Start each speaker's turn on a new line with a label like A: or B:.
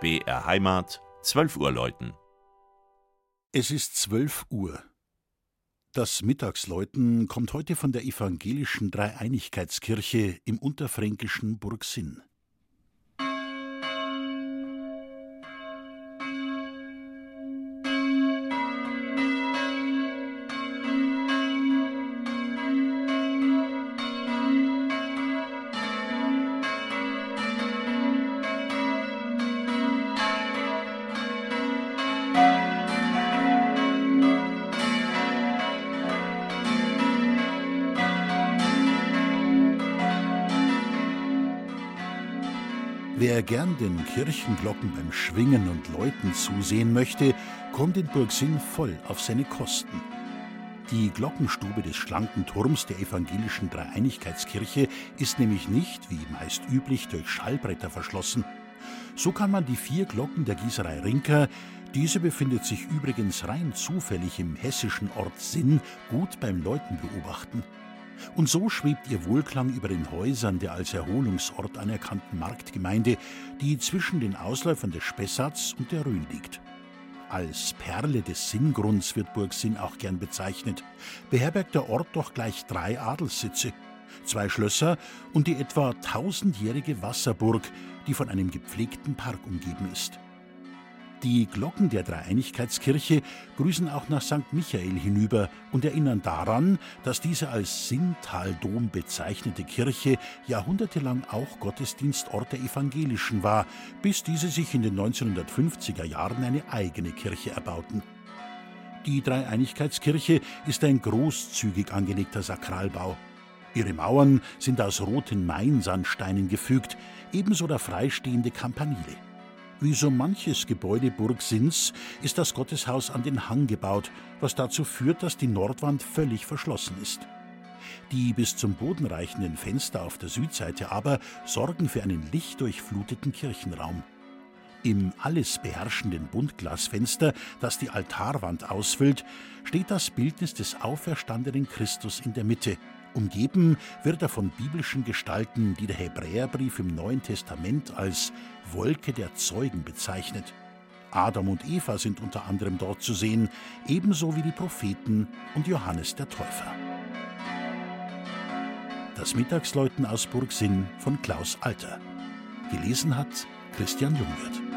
A: BR Heimat, 12 Uhr läuten.
B: Es ist 12 Uhr. Das Mittagsläuten kommt heute von der evangelischen Dreieinigkeitskirche im unterfränkischen Burgsinn. Wer gern den Kirchenglocken beim Schwingen und Läuten zusehen möchte, kommt in Burgsinn voll auf seine Kosten. Die Glockenstube des schlanken Turms der evangelischen Dreieinigkeitskirche ist nämlich nicht, wie meist üblich, durch Schallbretter verschlossen. So kann man die vier Glocken der Gießerei Rinker, diese befindet sich übrigens rein zufällig im hessischen Ort Sinn, gut beim Läuten beobachten. Und so schwebt ihr Wohlklang über den Häusern der als Erholungsort anerkannten Marktgemeinde, die zwischen den Ausläufern des Spessarts und der Rhön liegt. Als Perle des Sinngrunds wird Burgsinn auch gern bezeichnet, beherbergt der Ort doch gleich drei Adelssitze, zwei Schlösser und die etwa tausendjährige Wasserburg, die von einem gepflegten Park umgeben ist. Die Glocken der Dreieinigkeitskirche grüßen auch nach St. Michael hinüber und erinnern daran, dass diese als Sinntaldom bezeichnete Kirche jahrhundertelang auch Gottesdienstort der Evangelischen war, bis diese sich in den 1950er Jahren eine eigene Kirche erbauten. Die Dreieinigkeitskirche ist ein großzügig angelegter Sakralbau. Ihre Mauern sind aus roten Mainsandsteinen gefügt, ebenso der freistehende Campanile. Wie so manches Gebäude Burgsinns ist das Gotteshaus an den Hang gebaut, was dazu führt, dass die Nordwand völlig verschlossen ist. Die bis zum Boden reichenden Fenster auf der Südseite aber sorgen für einen lichtdurchfluteten Kirchenraum. Im alles beherrschenden Buntglasfenster, das die Altarwand ausfüllt, steht das Bildnis des auferstandenen Christus in der Mitte Umgeben wird er von biblischen Gestalten, die der Hebräerbrief im Neuen Testament als Wolke der Zeugen bezeichnet. Adam und Eva sind unter anderem dort zu sehen, ebenso wie die Propheten und Johannes der Täufer. Das Mittagsläuten aus Burgsinn von Klaus Alter. Gelesen hat Christian Jungwirth.